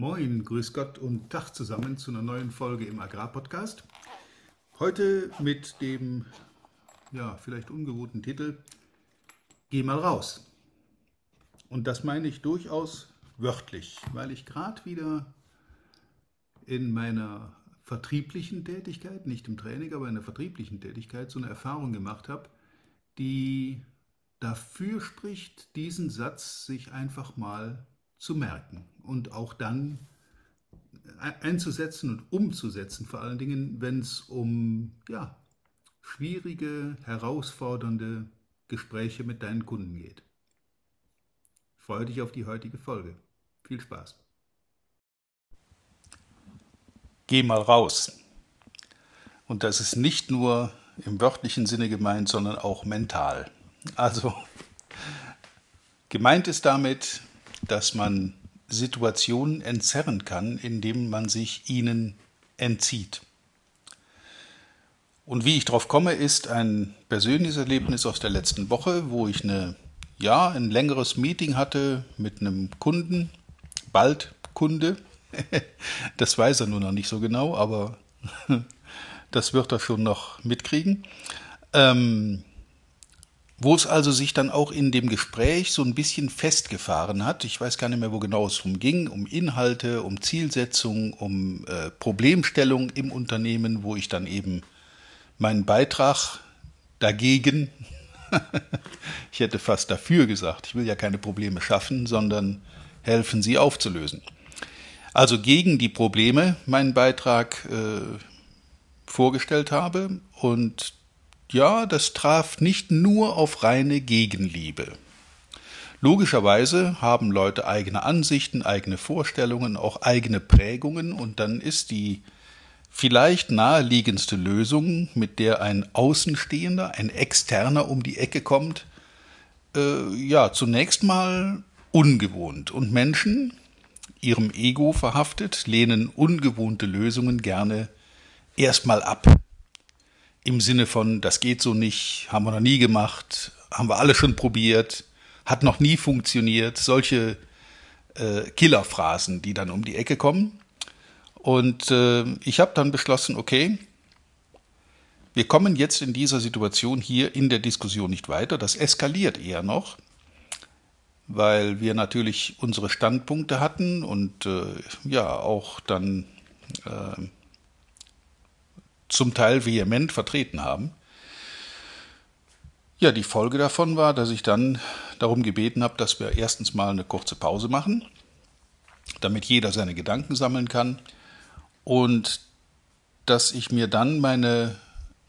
Moin, grüß Gott und Tag zusammen zu einer neuen Folge im Agrarpodcast. Heute mit dem, ja, vielleicht ungewohnten Titel Geh mal raus. Und das meine ich durchaus wörtlich, weil ich gerade wieder in meiner vertrieblichen Tätigkeit, nicht im Training, aber in der vertrieblichen Tätigkeit, so eine Erfahrung gemacht habe, die dafür spricht, diesen Satz sich einfach mal zu merken und auch dann einzusetzen und umzusetzen, vor allen Dingen, wenn es um ja, schwierige, herausfordernde Gespräche mit deinen Kunden geht. freue dich auf die heutige Folge. Viel Spaß. Geh mal raus. Und das ist nicht nur im wörtlichen Sinne gemeint, sondern auch mental. Also gemeint ist damit, dass man Situationen entzerren kann, indem man sich ihnen entzieht. Und wie ich darauf komme, ist ein persönliches Erlebnis aus der letzten Woche, wo ich eine, ja, ein längeres Meeting hatte mit einem Kunden, bald Kunde. Das weiß er nur noch nicht so genau, aber das wird er schon noch mitkriegen. Ähm, wo es also sich dann auch in dem Gespräch so ein bisschen festgefahren hat. Ich weiß gar nicht mehr, wo genau es darum ging, um Inhalte, um Zielsetzung, um äh, Problemstellung im Unternehmen, wo ich dann eben meinen Beitrag dagegen, ich hätte fast dafür gesagt, ich will ja keine Probleme schaffen, sondern helfen, sie aufzulösen. Also gegen die Probleme meinen Beitrag äh, vorgestellt habe und ja, das traf nicht nur auf reine Gegenliebe. Logischerweise haben Leute eigene Ansichten, eigene Vorstellungen, auch eigene Prägungen und dann ist die vielleicht naheliegendste Lösung, mit der ein Außenstehender, ein Externer um die Ecke kommt, äh, ja, zunächst mal ungewohnt. Und Menschen, ihrem Ego verhaftet, lehnen ungewohnte Lösungen gerne erstmal ab im Sinne von, das geht so nicht, haben wir noch nie gemacht, haben wir alle schon probiert, hat noch nie funktioniert, solche äh, Killerphrasen, die dann um die Ecke kommen. Und äh, ich habe dann beschlossen, okay, wir kommen jetzt in dieser Situation hier in der Diskussion nicht weiter, das eskaliert eher noch, weil wir natürlich unsere Standpunkte hatten und äh, ja auch dann äh, zum Teil vehement vertreten haben. Ja, die Folge davon war, dass ich dann darum gebeten habe, dass wir erstens mal eine kurze Pause machen, damit jeder seine Gedanken sammeln kann und dass ich mir dann meine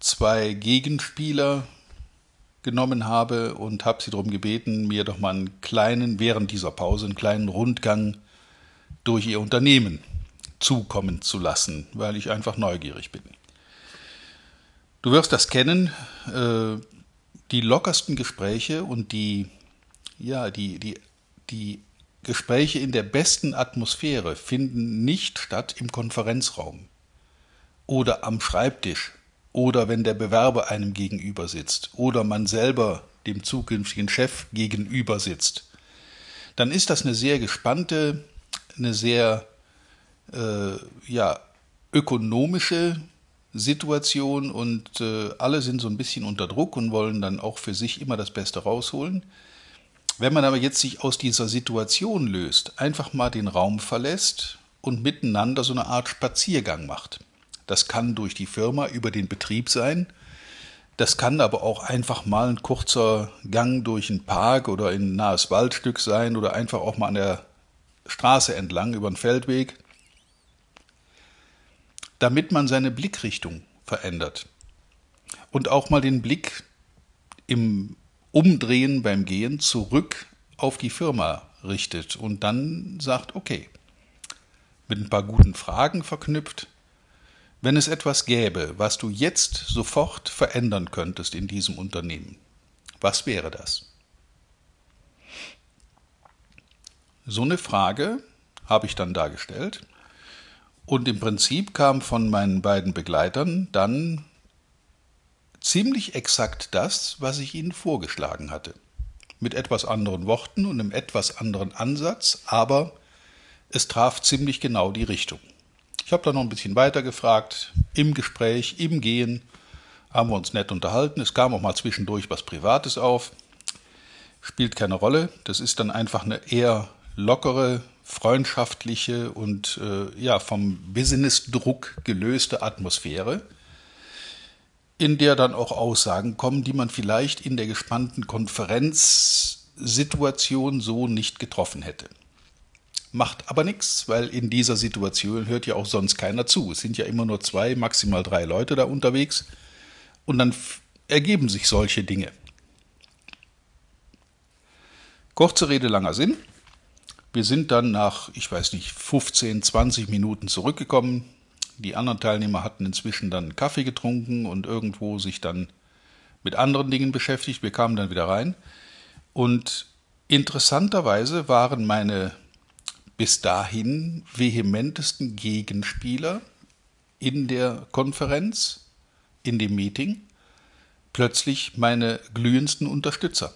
zwei Gegenspieler genommen habe und habe sie darum gebeten, mir doch mal einen kleinen, während dieser Pause, einen kleinen Rundgang durch ihr Unternehmen zukommen zu lassen, weil ich einfach neugierig bin. Du wirst das kennen, äh, die lockersten Gespräche und die, ja, die, die, die Gespräche in der besten Atmosphäre finden nicht statt im Konferenzraum oder am Schreibtisch oder wenn der Bewerber einem gegenüber sitzt oder man selber dem zukünftigen Chef gegenüber sitzt. Dann ist das eine sehr gespannte, eine sehr äh, ja, ökonomische Situation und äh, alle sind so ein bisschen unter Druck und wollen dann auch für sich immer das Beste rausholen. Wenn man aber jetzt sich aus dieser Situation löst, einfach mal den Raum verlässt und miteinander so eine Art Spaziergang macht. Das kann durch die Firma über den Betrieb sein. Das kann aber auch einfach mal ein kurzer Gang durch einen Park oder ein nahes Waldstück sein oder einfach auch mal an der Straße entlang über einen Feldweg damit man seine Blickrichtung verändert. Und auch mal den Blick im Umdrehen beim Gehen zurück auf die Firma richtet und dann sagt, okay, mit ein paar guten Fragen verknüpft, wenn es etwas gäbe, was du jetzt sofort verändern könntest in diesem Unternehmen, was wäre das? So eine Frage habe ich dann dargestellt und im Prinzip kam von meinen beiden Begleitern dann ziemlich exakt das, was ich ihnen vorgeschlagen hatte. Mit etwas anderen Worten und einem etwas anderen Ansatz, aber es traf ziemlich genau die Richtung. Ich habe dann noch ein bisschen weiter gefragt, im Gespräch, im Gehen, haben wir uns nett unterhalten. Es kam auch mal zwischendurch was Privates auf. Spielt keine Rolle. Das ist dann einfach eine eher lockere, freundschaftliche und äh, ja, vom Business-Druck gelöste Atmosphäre, in der dann auch Aussagen kommen, die man vielleicht in der gespannten Konferenzsituation so nicht getroffen hätte. Macht aber nichts, weil in dieser Situation hört ja auch sonst keiner zu. Es sind ja immer nur zwei, maximal drei Leute da unterwegs. Und dann ergeben sich solche Dinge. Kurze Rede, langer Sinn. Wir sind dann nach, ich weiß nicht, 15, 20 Minuten zurückgekommen. Die anderen Teilnehmer hatten inzwischen dann Kaffee getrunken und irgendwo sich dann mit anderen Dingen beschäftigt. Wir kamen dann wieder rein. Und interessanterweise waren meine bis dahin vehementesten Gegenspieler in der Konferenz, in dem Meeting, plötzlich meine glühendsten Unterstützer.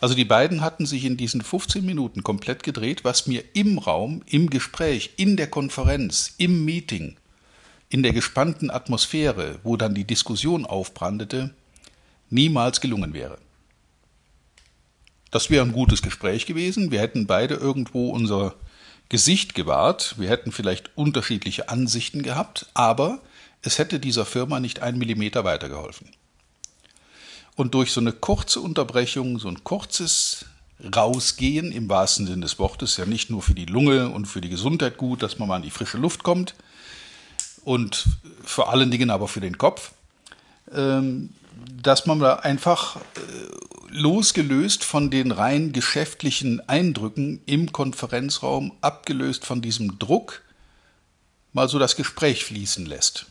Also die beiden hatten sich in diesen 15 Minuten komplett gedreht, was mir im Raum, im Gespräch, in der Konferenz, im Meeting, in der gespannten Atmosphäre, wo dann die Diskussion aufbrandete, niemals gelungen wäre. Das wäre ein gutes Gespräch gewesen. Wir hätten beide irgendwo unser Gesicht gewahrt. Wir hätten vielleicht unterschiedliche Ansichten gehabt, aber es hätte dieser Firma nicht ein Millimeter weitergeholfen. Und durch so eine kurze Unterbrechung, so ein kurzes Rausgehen im wahrsten Sinne des Wortes, ja nicht nur für die Lunge und für die Gesundheit gut, dass man mal in die frische Luft kommt und vor allen Dingen aber für den Kopf, ähm, dass man da einfach äh, losgelöst von den rein geschäftlichen Eindrücken im Konferenzraum, abgelöst von diesem Druck, mal so das Gespräch fließen lässt.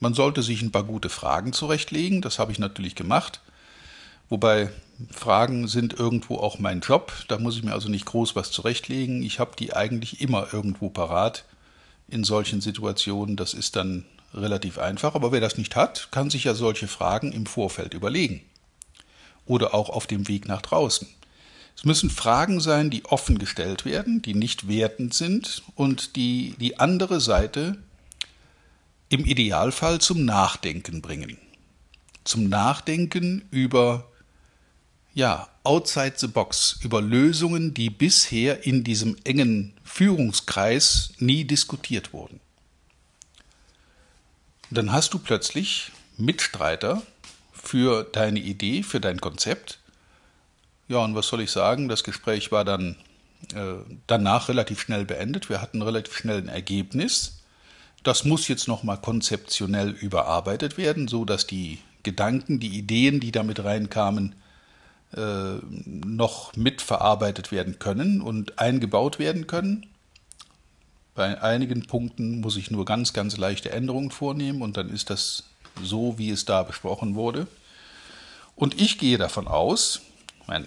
Man sollte sich ein paar gute Fragen zurechtlegen, das habe ich natürlich gemacht. Wobei Fragen sind irgendwo auch mein Job, da muss ich mir also nicht groß was zurechtlegen. Ich habe die eigentlich immer irgendwo parat in solchen Situationen. Das ist dann relativ einfach. Aber wer das nicht hat, kann sich ja solche Fragen im Vorfeld überlegen. Oder auch auf dem Weg nach draußen. Es müssen Fragen sein, die offen gestellt werden, die nicht wertend sind und die die andere Seite im Idealfall zum Nachdenken bringen. Zum Nachdenken über, ja, outside the box, über Lösungen, die bisher in diesem engen Führungskreis nie diskutiert wurden. Dann hast du plötzlich Mitstreiter für deine Idee, für dein Konzept. Ja, und was soll ich sagen? Das Gespräch war dann äh, danach relativ schnell beendet. Wir hatten relativ schnell ein Ergebnis. Das muss jetzt nochmal konzeptionell überarbeitet werden, so dass die Gedanken, die Ideen, die damit reinkamen, äh, noch mitverarbeitet werden können und eingebaut werden können. Bei einigen Punkten muss ich nur ganz, ganz leichte Änderungen vornehmen und dann ist das so, wie es da besprochen wurde. Und ich gehe davon aus, mein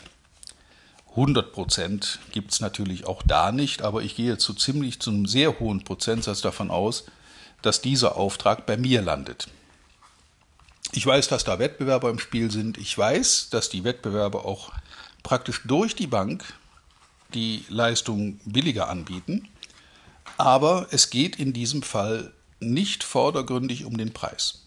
100 Prozent gibt es natürlich auch da nicht, aber ich gehe zu ziemlich, zu einem sehr hohen Prozentsatz davon aus, dass dieser Auftrag bei mir landet. Ich weiß, dass da Wettbewerber im Spiel sind. Ich weiß, dass die Wettbewerber auch praktisch durch die Bank die Leistung billiger anbieten. Aber es geht in diesem Fall nicht vordergründig um den Preis.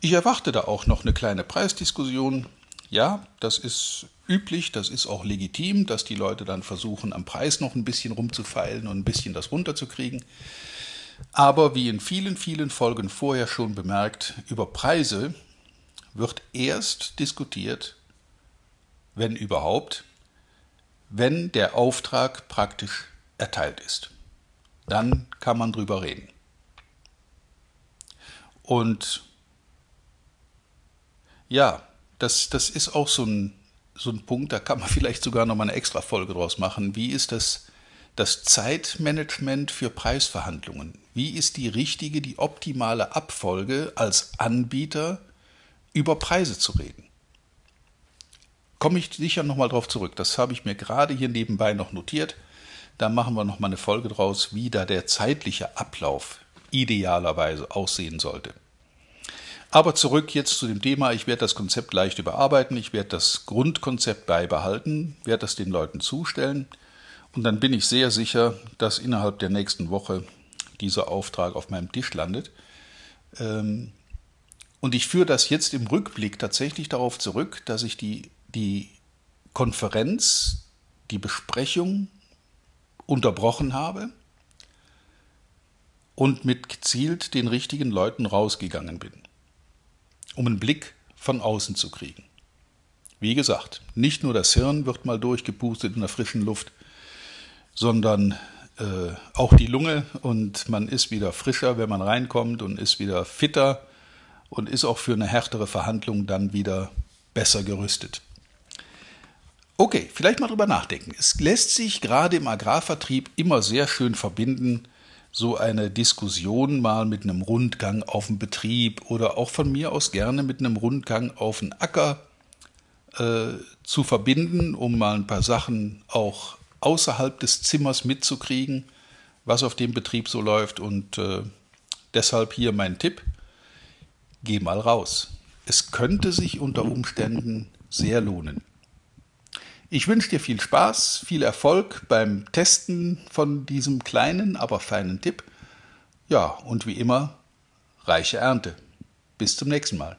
Ich erwarte da auch noch eine kleine Preisdiskussion. Ja, das ist üblich, das ist auch legitim, dass die Leute dann versuchen, am Preis noch ein bisschen rumzufeilen und ein bisschen das runterzukriegen. Aber wie in vielen, vielen Folgen vorher schon bemerkt, über Preise wird erst diskutiert, wenn überhaupt, wenn der Auftrag praktisch erteilt ist. Dann kann man drüber reden. Und ja, das, das ist auch so ein, so ein Punkt, da kann man vielleicht sogar noch mal eine extra Folge draus machen. Wie ist das das Zeitmanagement für Preisverhandlungen. Wie ist die richtige, die optimale Abfolge als Anbieter über Preise zu reden? Komme ich sicher nochmal drauf zurück. Das habe ich mir gerade hier nebenbei noch notiert. Da machen wir nochmal eine Folge draus, wie da der zeitliche Ablauf idealerweise aussehen sollte. Aber zurück jetzt zu dem Thema. Ich werde das Konzept leicht überarbeiten. Ich werde das Grundkonzept beibehalten, werde das den Leuten zustellen Und dann bin ich sehr sicher, dass innerhalb der nächsten Woche dieser Auftrag auf meinem Tisch landet. Ähm, und ich führe das jetzt im Rückblick tatsächlich darauf zurück, dass ich die, die Konferenz, die Besprechung unterbrochen habe und mit gezielt den richtigen Leuten rausgegangen bin, um einen Blick von außen zu kriegen. Wie gesagt, nicht nur das Hirn wird mal durchgepustet in der frischen Luft, sondern äh, auch die Lunge und man ist wieder frischer, wenn man reinkommt und ist wieder fitter und ist auch für eine härtere Verhandlung dann wieder besser gerüstet. Okay, vielleicht mal drüber nachdenken. Es lässt sich gerade im Agrarvertrieb immer sehr schön verbinden, so eine Diskussion mal mit einem Rundgang auf den Betrieb oder auch von mir aus gerne mit einem Rundgang auf den Acker äh, zu verbinden, um mal ein paar Sachen auch außerhalb des Zimmers mitzukriegen, was auf dem Betrieb so läuft. Und äh, deshalb hier mein Tipp, geh mal raus. Es könnte sich unter Umständen sehr lohnen. Ich wünsche dir viel Spaß, viel Erfolg beim Testen von diesem kleinen, aber feinen Tipp. Ja, und wie immer, reiche Ernte. Bis zum nächsten Mal.